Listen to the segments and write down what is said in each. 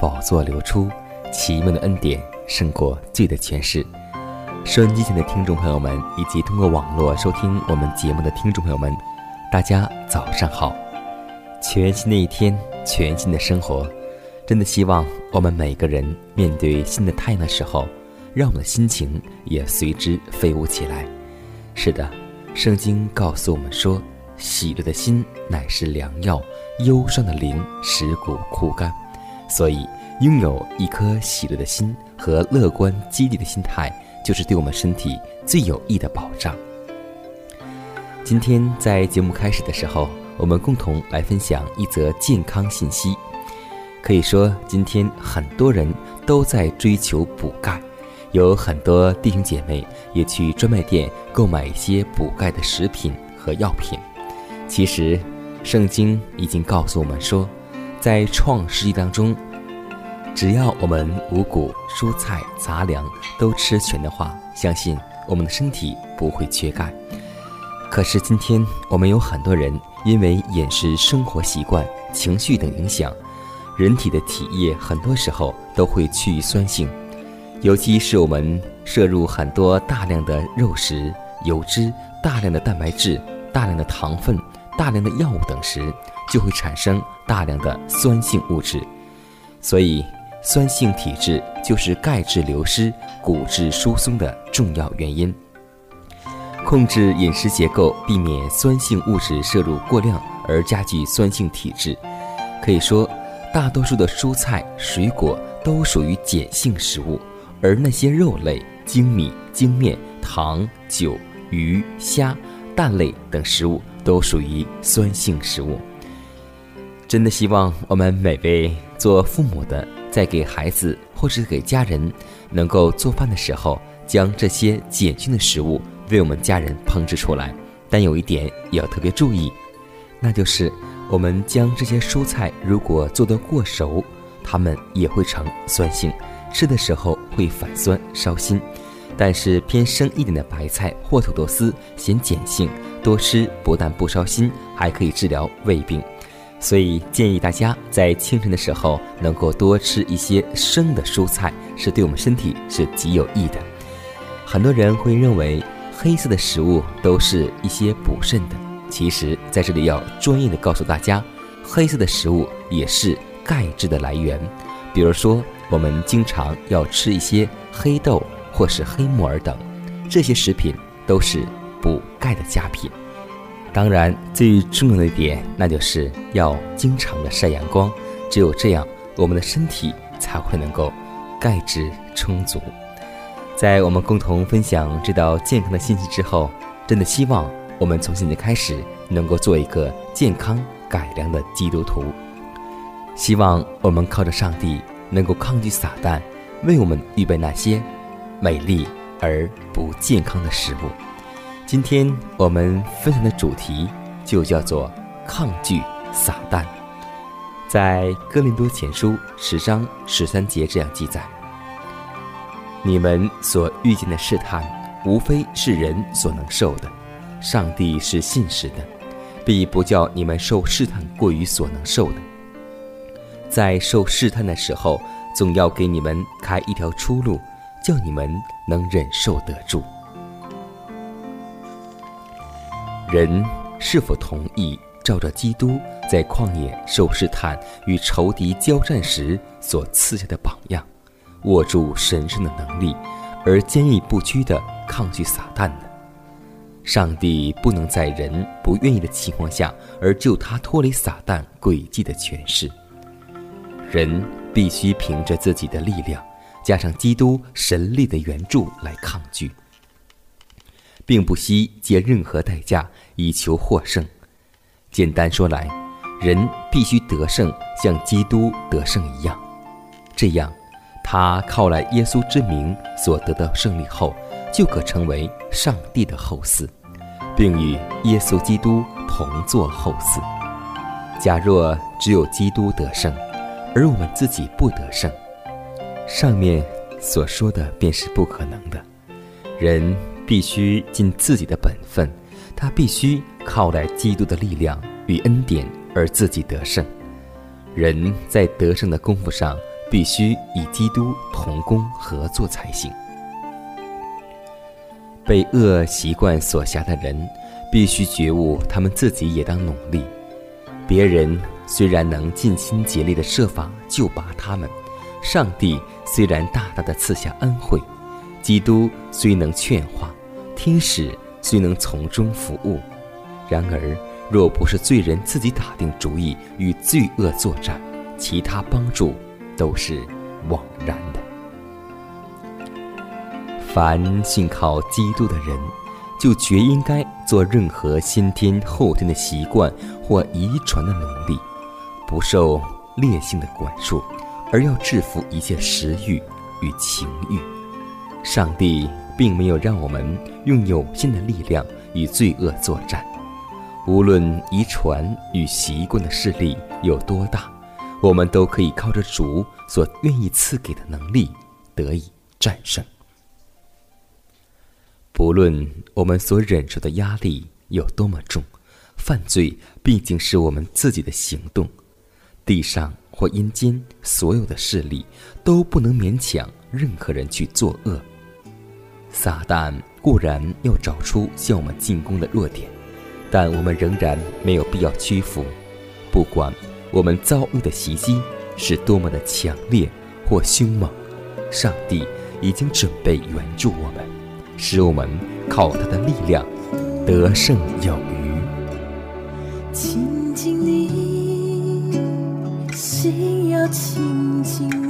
宝座流出，奇妙的恩典胜过罪的权势。收音机前的听众朋友们，以及通过网络收听我们节目的听众朋友们，大家早上好！全新的一天，全新的生活，真的希望我们每个人面对新的太阳的时候，让我们的心情也随之飞舞起来。是的，圣经告诉我们说。喜乐的心乃是良药，忧伤的灵使骨枯干。所以，拥有一颗喜乐的心和乐观积极的心态，就是对我们身体最有益的保障。今天在节目开始的时候，我们共同来分享一则健康信息。可以说，今天很多人都在追求补钙，有很多弟兄姐妹也去专卖店购买一些补钙的食品和药品。其实，圣经已经告诉我们说，在创世纪当中，只要我们五谷、蔬菜、杂粮都吃全的话，相信我们的身体不会缺钙。可是今天，我们有很多人因为饮食、生活习惯、情绪等影响，人体的体液很多时候都会趋于酸性，尤其是我们摄入很多大量的肉食、油脂、大量的蛋白质、大量的糖分。大量的药物等时，就会产生大量的酸性物质，所以酸性体质就是钙质流失、骨质疏松的重要原因。控制饮食结构，避免酸性物质摄入过量而加剧酸性体质。可以说，大多数的蔬菜、水果都属于碱性食物，而那些肉类、精米、精面、糖、酒、鱼、虾、蛋类等食物。都属于酸性食物。真的希望我们每位做父母的，在给孩子或是给家人能够做饭的时候，将这些碱性的食物为我们家人烹制出来。但有一点也要特别注意，那就是我们将这些蔬菜如果做得过熟，它们也会成酸性，吃的时候会反酸烧心。但是偏生一点的白菜或土豆丝显碱性。多吃不但不烧心，还可以治疗胃病，所以建议大家在清晨的时候能够多吃一些生的蔬菜，是对我们身体是极有益的。很多人会认为黑色的食物都是一些补肾的，其实在这里要专业的告诉大家，黑色的食物也是钙质的来源。比如说，我们经常要吃一些黑豆或是黑木耳等，这些食品都是。补钙的佳品，当然最重要的一点，那就是要经常的晒阳光，只有这样，我们的身体才会能够钙质充足。在我们共同分享这道健康的信息之后，真的希望我们从现在开始能够做一个健康改良的基督徒。希望我们靠着上帝，能够抗拒撒旦为我们预备那些美丽而不健康的食物。今天我们分享的主题就叫做抗拒撒旦。在哥林多前书十章十三节这样记载：你们所遇见的试探，无非是人所能受的；上帝是信实的，必不叫你们受试探过于所能受的。在受试探的时候，总要给你们开一条出路，叫你们能忍受得住。人是否同意照着基督在旷野受试探与仇敌交战时所赐下的榜样，握住神圣的能力，而坚毅不屈地抗拒撒旦呢？上帝不能在人不愿意的情况下而救他脱离撒旦诡计的权势。人必须凭着自己的力量，加上基督神力的援助来抗拒。并不惜借任何代价以求获胜。简单说来，人必须得胜，像基督得胜一样。这样，他靠来耶稣之名所得的胜利后，就可成为上帝的后嗣，并与耶稣基督同作后嗣。假若只有基督得胜，而我们自己不得胜，上面所说的便是不可能的。人。必须尽自己的本分，他必须靠来基督的力量与恩典而自己得胜。人在得胜的功夫上，必须与基督同工合作才行。被恶习惯所辖的人，必须觉悟，他们自己也当努力。别人虽然能尽心竭力的设法救拔他们，上帝虽然大大的赐下恩惠，基督虽能劝化。天使虽能从中服务，然而若不是罪人自己打定主意与罪恶作战，其他帮助都是枉然的。凡信靠基督的人，就绝应该做任何先天后天的习惯或遗传的努力，不受烈性的管束，而要制服一切食欲与情欲。上帝。并没有让我们用有限的力量与罪恶作战，无论遗传与习惯的势力有多大，我们都可以靠着主所愿意赐给的能力得以战胜。不论我们所忍受的压力有多么重，犯罪毕竟是我们自己的行动，地上或阴间所有的势力都不能勉强任何人去作恶。撒旦固然要找出向我们进攻的弱点，但我们仍然没有必要屈服。不管我们遭遇的袭击是多么的强烈或凶猛，上帝已经准备援助我们，使我们靠他的力量得胜有余。心要轻轻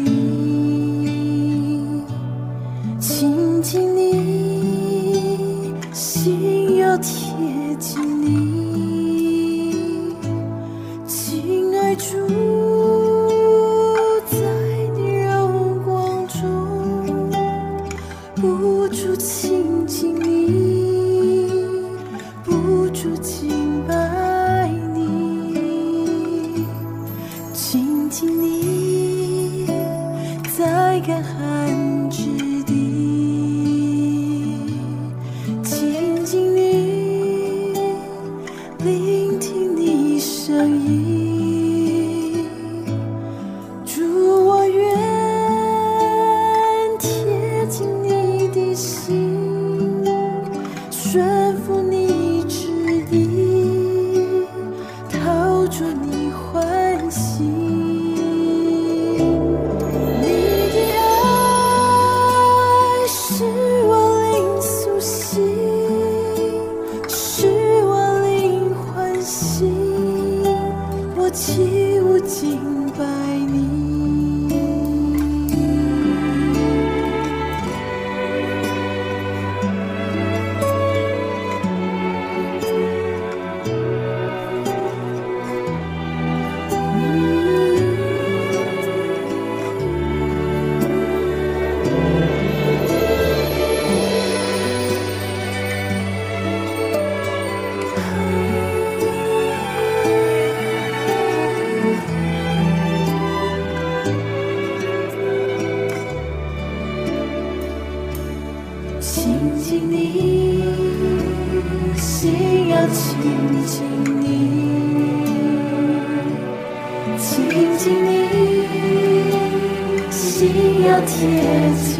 心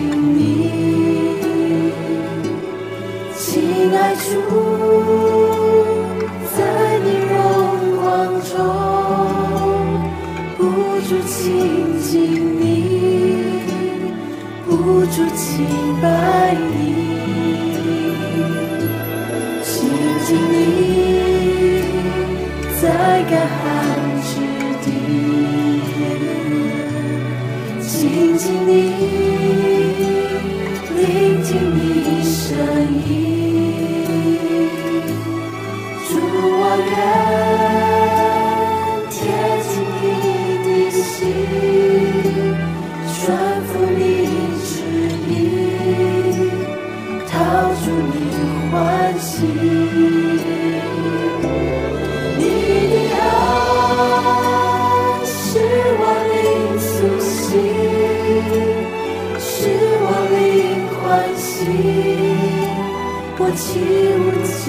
愿贴近你的心，顺服你旨意，讨主你欢喜。你的爱使我灵苏醒，使我灵欢喜，我起舞敬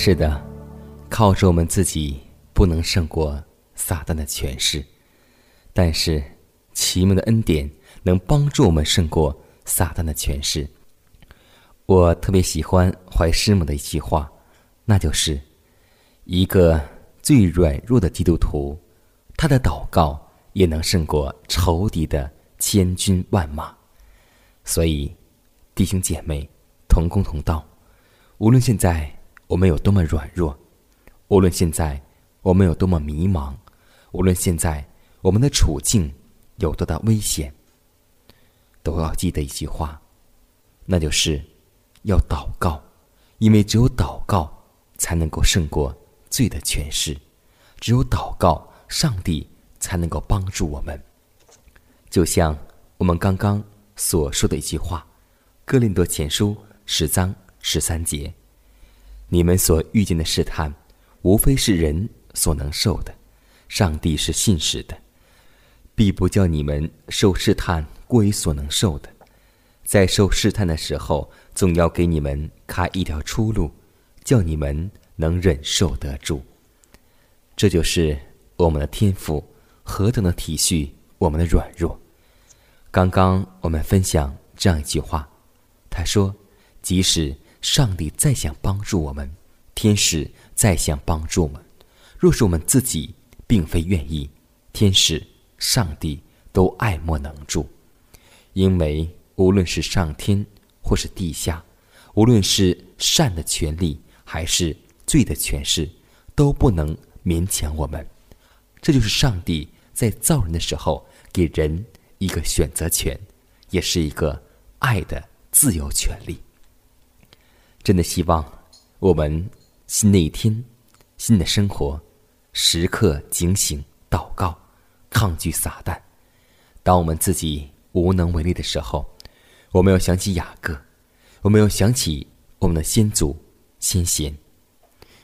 是的，靠着我们自己不能胜过撒旦的权势，但是奇妙的恩典能帮助我们胜过撒旦的权势。我特别喜欢怀师母的一句话，那就是：一个最软弱的基督徒，他的祷告也能胜过仇敌的千军万马。所以，弟兄姐妹，同工同道，无论现在我们有多么软弱，无论现在我们有多么迷茫，无论现在我们的处境有多大危险，都要记得一句话，那就是要祷告，因为只有祷告才能够胜过罪的权势，只有祷告，上帝才能够帮助我们。就像我们刚刚所说的一句话，《哥林多前书》十章十三节。你们所遇见的试探，无非是人所能受的；上帝是信实的，必不叫你们受试探过于所能受的。在受试探的时候，总要给你们开一条出路，叫你们能忍受得住。这就是我们的天赋何等的体恤我们的软弱。刚刚我们分享这样一句话，他说：“即使。”上帝再想帮助我们，天使再想帮助我们，若是我们自己并非愿意，天使、上帝都爱莫能助。因为无论是上天或是地下，无论是善的权利还是罪的权势，都不能勉强我们。这就是上帝在造人的时候给人一个选择权，也是一个爱的自由权利。真的希望我们新的一天、新的生活，时刻警醒、祷告，抗拒撒旦。当我们自己无能为力的时候，我们要想起雅各，我们要想起我们的先祖先贤，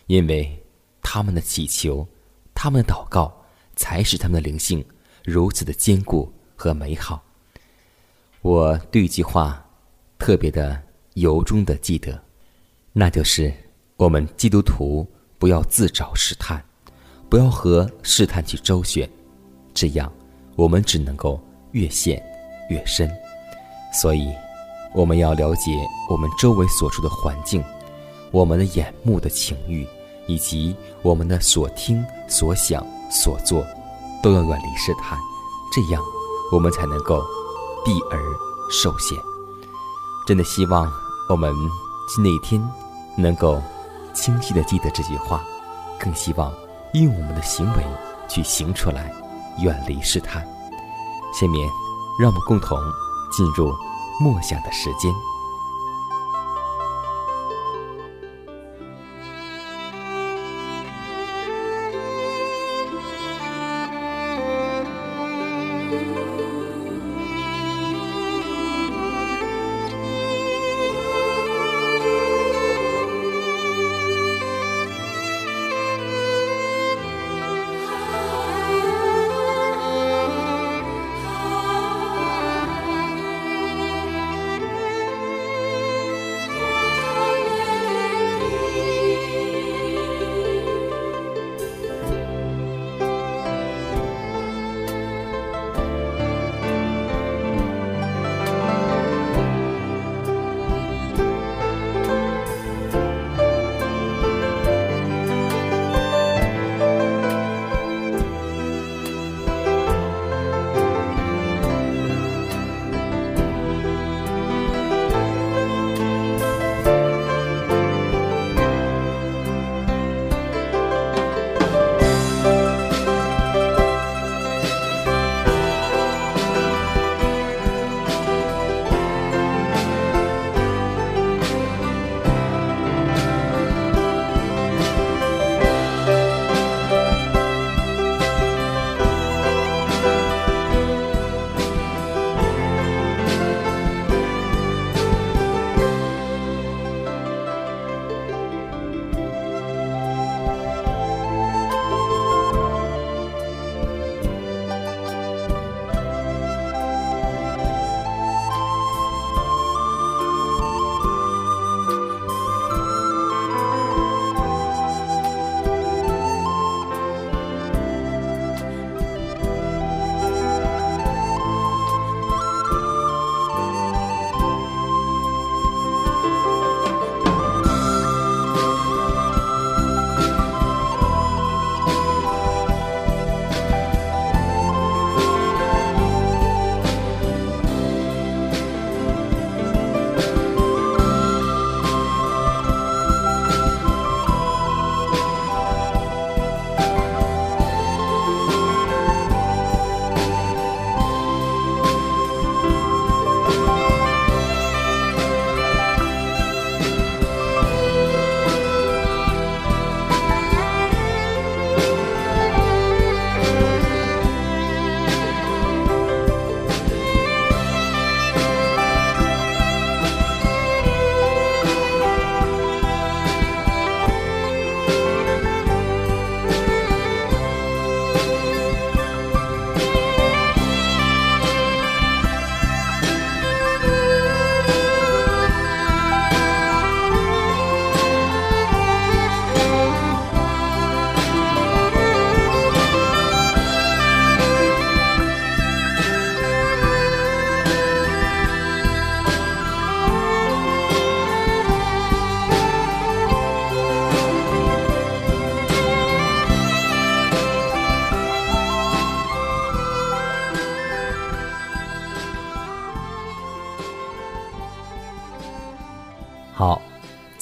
因为他们的祈求、他们的祷告，才使他们的灵性如此的坚固和美好。我对一句话特别的由衷的记得，那就是我们基督徒不要自找试探，不要和试探去周旋，这样我们只能够越陷越深。所以，我们要了解我们周围所处的环境，我们的眼目的情欲，以及我们的所听、所想、所做，都要远离试探，这样我们才能够避而受险。真的希望我们新的一天能够清晰的记得这句话，更希望用我们的行为去行出来，远离试探。下面，让我们共同。进入默想的时间。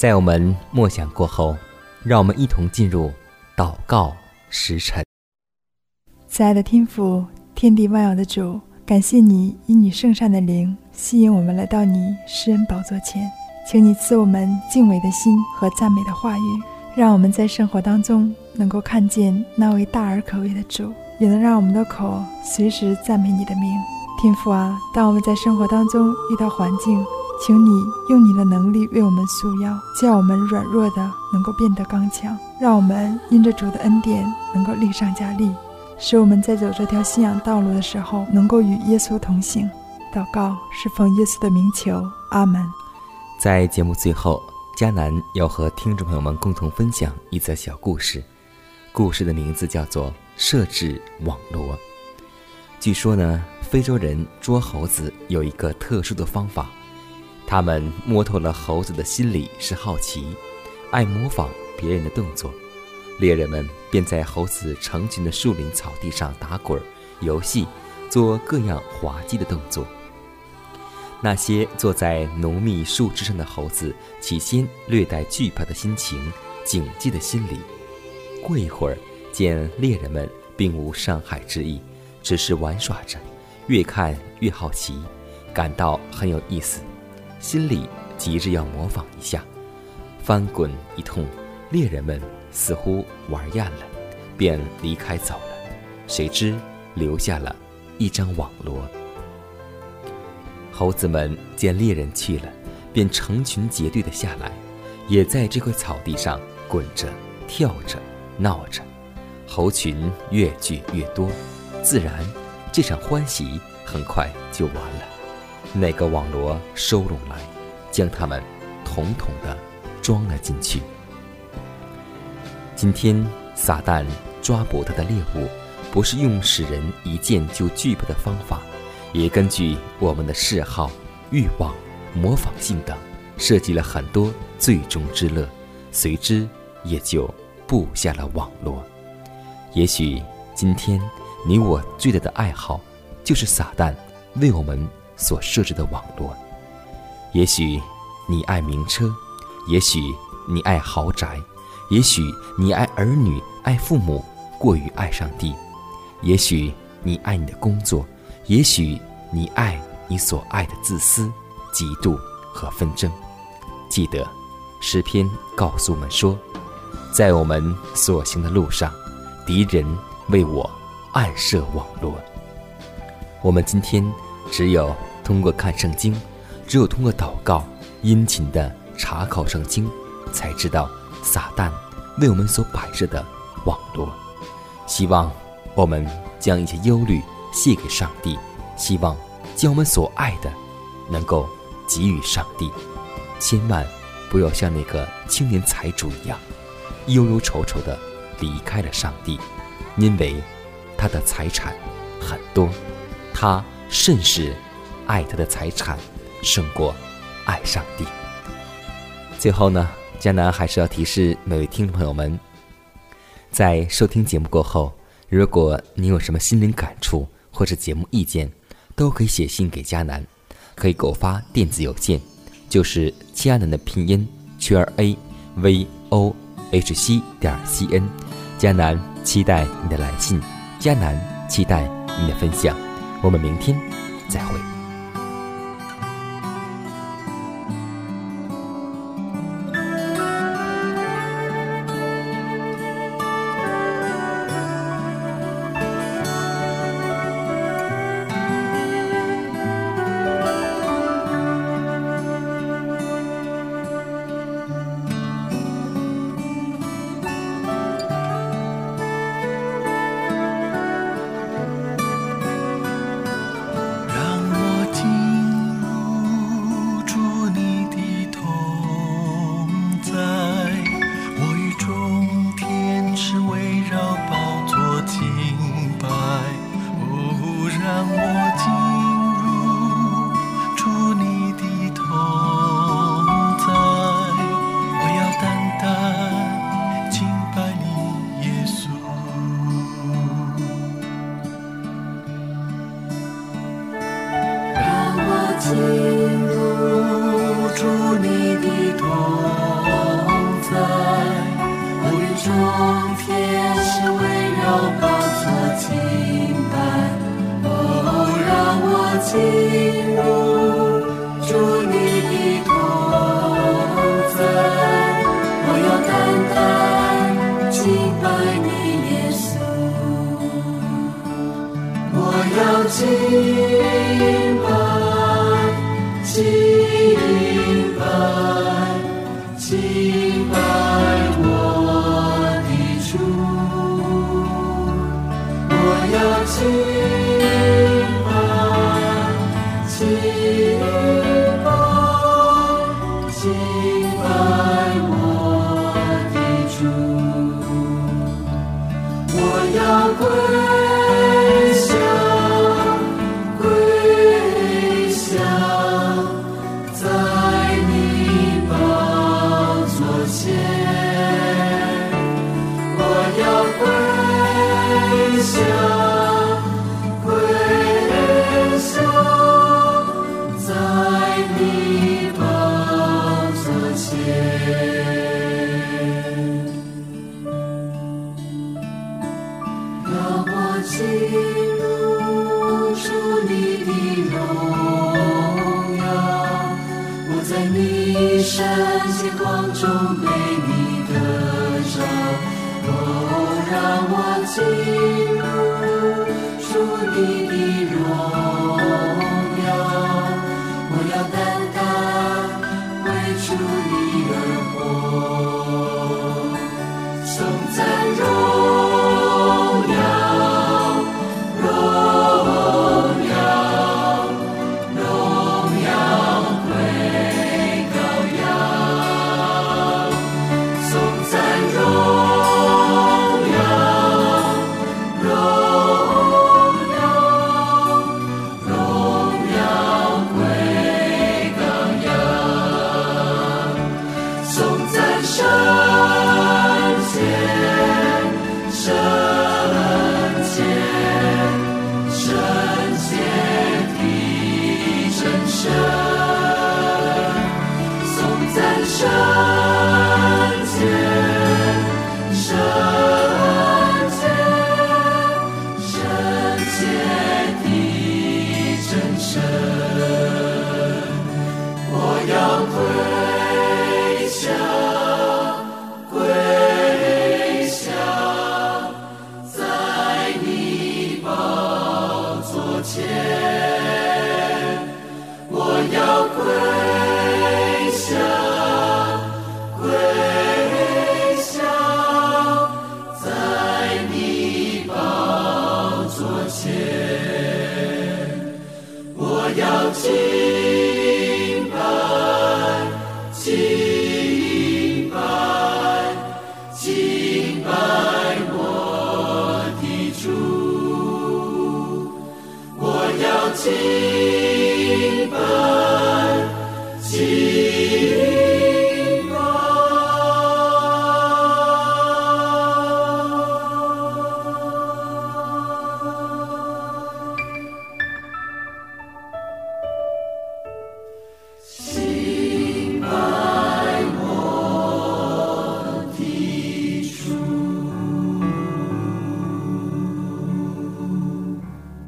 在我们默想过后，让我们一同进入祷告时辰。慈爱的天父，天地万有的主，感谢你以你圣善的灵吸引我们来到你施恩宝座前，请你赐我们敬畏的心和赞美的话语，让我们在生活当中能够看见那位大而可畏的主，也能让我们的口随时赞美你的名。天父啊，当我们在生活当中遇到环境，请你用你的能力为我们束腰，叫我们软弱的能够变得刚强，让我们因着主的恩典能够力上加力，使我们在走这条信仰道路的时候能够与耶稣同行。祷告是奉耶稣的名求，阿门。在节目最后，迦南要和听众朋友们共同分享一则小故事，故事的名字叫做《设置网罗》。据说呢，非洲人捉猴子有一个特殊的方法。他们摸透了猴子的心理是好奇，爱模仿别人的动作。猎人们便在猴子成群的树林草地上打滚、游戏，做各样滑稽的动作。那些坐在浓密树枝上的猴子，起先略带惧怕的心情、警戒的心理。过一会儿，见猎人们并无伤害之意，只是玩耍着，越看越好奇，感到很有意思。心里急着要模仿一下，翻滚一通，猎人们似乎玩厌了，便离开走了。谁知留下了一张网罗。猴子们见猎人去了，便成群结队的下来，也在这块草地上滚着、跳着、闹着。猴群越聚越多，自然这场欢喜很快就完了。那个网罗收拢来，将他们统统的装了进去。今天撒旦抓捕他的猎物，不是用使人一见就惧怕的方法，也根据我们的嗜好、欲望、模仿性等，设计了很多最终之乐，随之也就布下了网罗。也许今天你我最大的爱好，就是撒旦为我们。所设置的网络，也许你爱名车，也许你爱豪宅，也许你爱儿女、爱父母，过于爱上帝；也许你爱你的工作，也许你爱你所爱的自私、嫉妒和纷争。记得诗篇告诉我们说，在我们所行的路上，敌人为我暗设网络。我们今天只有。通过看圣经，只有通过祷告，殷勤的查考圣经，才知道撒旦为我们所摆设的网络。希望我们将一些忧虑卸给上帝，希望将我们所爱的能够给予上帝。千万不要像那个青年财主一样，忧忧愁愁的离开了上帝，因为他的财产很多，他甚是。爱他的财产胜过爱上帝。最后呢，迦南还是要提示每位听众朋友们，在收听节目过后，如果你有什么心灵感触或者节目意见，都可以写信给佳南，可以给我发电子邮件，就是佳南的拼音圈 a v o h c 点 c n。佳南期待你的来信，佳南期待你的分享。我们明天再会。我要